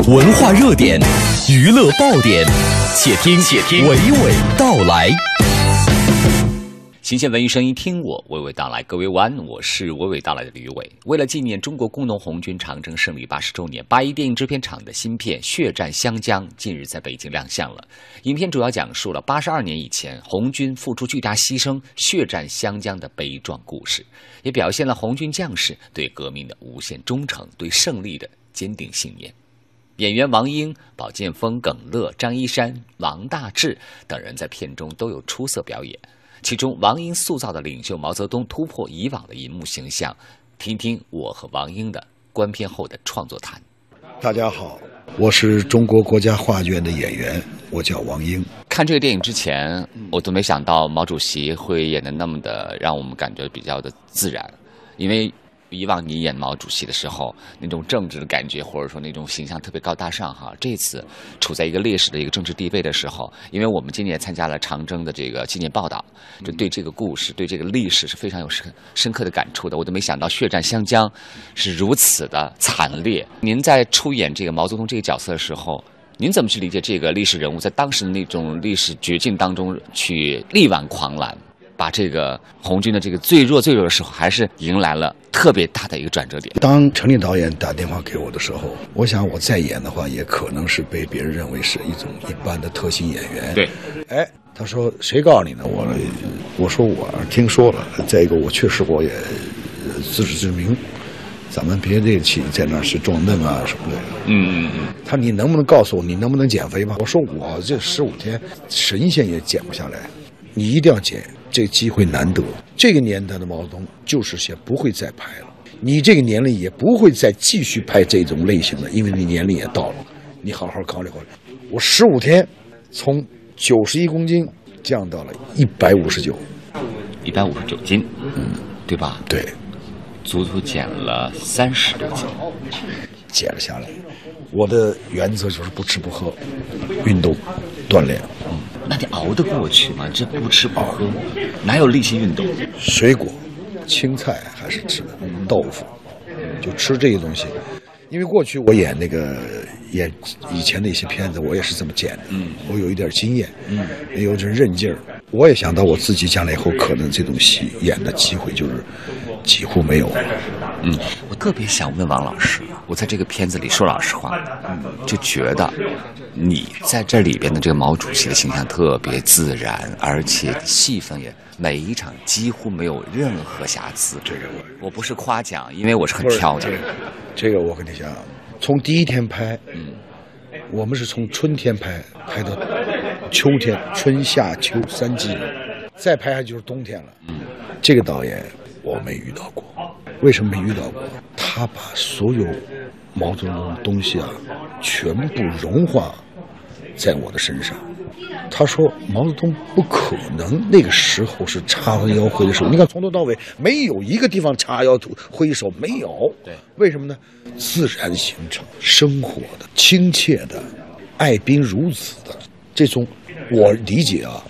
文化热点，娱乐爆点，且听且听娓娓道来。新鲜文艺声音，听我娓娓道来。各位晚安，我是娓娓道来的吕伟。为了纪念中国工农红军长征胜利八十周年，八一电影制片厂的新片《血战湘江》近日在北京亮相了。影片主要讲述了八十二年以前红军付出巨大牺牲血战湘江的悲壮故事，也表现了红军将士对革命的无限忠诚、对胜利的坚定信念。演员王英、保剑锋、耿乐、张一山、王大治等人在片中都有出色表演。其中，王英塑造的领袖毛泽东突破以往的银幕形象。听听我和王英的观片后的创作谈。大家好，我是中国国家话剧院的演员，我叫王英。看这个电影之前，我都没想到毛主席会演的那么的让我们感觉比较的自然，因为。以往你演毛主席的时候，那种政治的感觉，或者说那种形象特别高大上哈。这次处在一个历史的一个政治地位的时候，因为我们今年参加了长征的这个纪念报道，就对这个故事、对这个历史是非常有深深刻的感触的。我都没想到血战湘江是如此的惨烈。您在出演这个毛泽东这个角色的时候，您怎么去理解这个历史人物在当时的那种历史绝境当中去力挽狂澜？把这个红军的这个最弱最弱的时候，还是迎来了特别大的一个转折点。当陈立导演打电话给我的时候，我想我再演的话，也可能是被别人认为是一种一般的特型演员。对，哎，他说谁告诉你呢？我我说我听说了。再一个，我确实我也自知之明，咱们别这起在那是装嫩啊什么的。嗯嗯嗯。他你能不能告诉我，你能不能减肥吧？我说我这十五天神仙也减不下来，你一定要减。这个机会难得，这个年代的毛泽东就是先不会再拍了。你这个年龄也不会再继续拍这种类型的，因为你年龄也到了。你好好考虑考虑。我十五天，从九十一公斤降到了一百五十九，一百五十九斤，嗯，对吧？对，足足减了三十多斤，减了下来。我的原则就是不吃不喝，运动，锻炼。那你熬得过去吗？这不吃不喝，哪有力气运动？水果、青菜还是吃的，豆腐，就吃这些东西。因为过去我演那个演以前的一些片子，我也是这么剪的。嗯，我有一点经验，嗯，也有点韧劲儿。我也想到我自己将来以后可能这种戏演的机会就是几乎没有。嗯，我特别想问王老师，我在这个片子里说老实话，就觉得你在这里边的这个毛主席的形象特别自然，而且气氛也每一场几乎没有任何瑕疵。这个我我不是夸奖，因为我是很挑的。这个我跟你讲，从第一天拍，嗯，我们是从春天拍拍到秋天，春夏秋三季，再拍下就是冬天了。嗯，这个导演我没遇到过。为什么没遇到过？他把所有毛泽东的东西啊，全部融化在我的身上。他说毛泽东不可能那个时候是叉腰挥的手。你看从头到尾没有一个地方叉腰挥手，没有。对，为什么呢？自然形成、生活的、亲切的、爱宾如子的这种，我理解啊，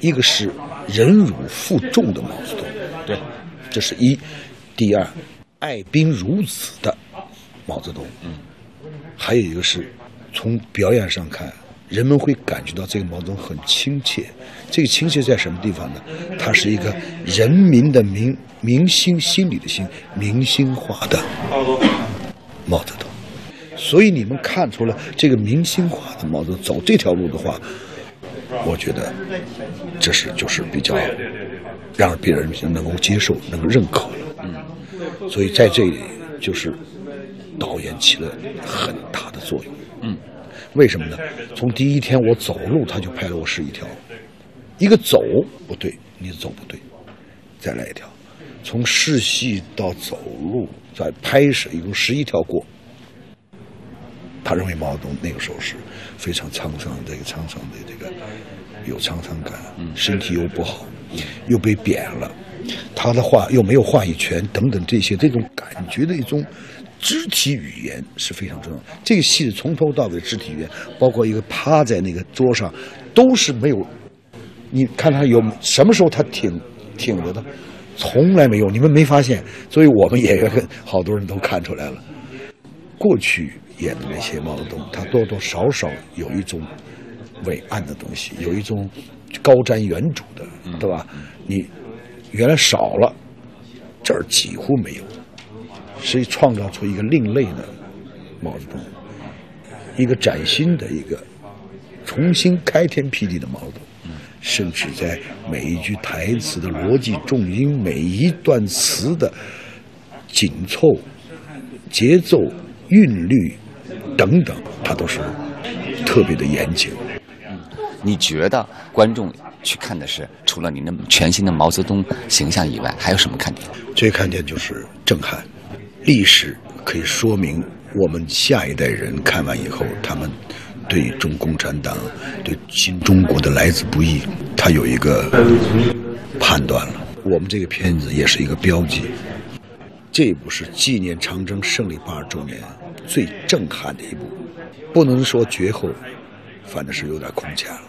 一个是忍辱负重的毛泽东。对，这是一。第二，爱宾如子的毛泽东，嗯，还有一个是，从表演上看，人们会感觉到这个毛泽东很亲切。这个亲切在什么地方呢？他是一个人民的民民心心里的心，民心化的毛泽东。所以你们看出了这个民心化的毛泽东走这条路的话，我觉得这是就是比较让别人能够接受、能够认可了。嗯。所以在这里，就是导演起了很大的作用。嗯，为什么呢？从第一天我走路，他就拍了我十一条。一个走不对，你走不对，再来一条。从试戏到走路，再拍摄，一共十一条过。他认为毛泽东那个时候是非常沧桑的，一个沧桑的这个有沧桑感，身体又不好，又被贬了。他的话又没有话语权，等等这些，这种感觉的一种肢体语言是非常重要。这个戏从头到尾肢体语言，包括一个趴在那个桌上，都是没有。你看他有什么时候他挺挺着的，从来没有，你们没发现。所以我们演员 好多人都看出来了。过去演的那些毛泽东，他多多少少有一种伟岸的东西，有一种高瞻远瞩的，对吧？你原来少了，这儿几乎没有，所以创造出一个另类的毛泽东，一个崭新的一个重新开天辟地的毛泽东。甚至在每一句台词的逻辑重音，每一段词的紧凑、节奏、韵律等等，他都是特别的严谨。你觉得观众去看的是除了您的全新的毛泽东形象以外，还有什么看点？最看点就是震撼，历史可以说明我们下一代人看完以后，他们。对中共产党、对新中国的来之不易，他有一个判断了。我们这个片子也是一个标记，这一部是纪念长征胜利八十周年最震撼的一部，不能说绝后，反正是有点空前了。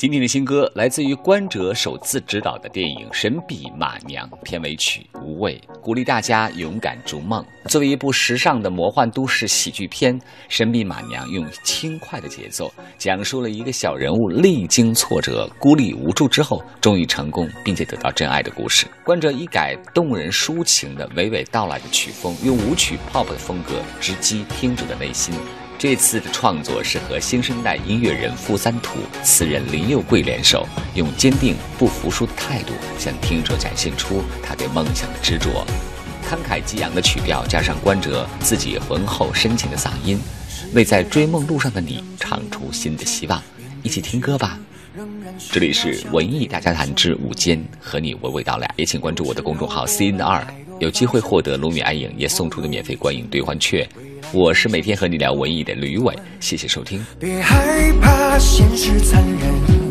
今天的新歌来自于关喆首次执导的电影《神笔马娘》片尾曲《无畏》，鼓励大家勇敢逐梦。作为一部时尚的魔幻都市喜剧片，《神笔马娘》用轻快的节奏讲述了一个小人物历经挫折、孤立无助之后，终于成功并且得到真爱的故事。关喆一改动人抒情的娓娓道来的曲风，用舞曲 pop 的风格直击听者的内心。这次的创作是和新生代音乐人傅三土、词人林佑贵联手，用坚定不服输的态度向听者展现出他对梦想的执着。慷慨激昂的曲调加上关喆自己浑厚深情的嗓音，为在追梦路上的你唱出新的希望。一起听歌吧。这里是文艺大家谈之午间，和你娓娓道来。也请关注我的公众号 C N 二，有机会获得卢米安影业送出的免费观影兑换券。我是每天和你聊文艺的吕伟谢谢收听。别害怕现实残忍。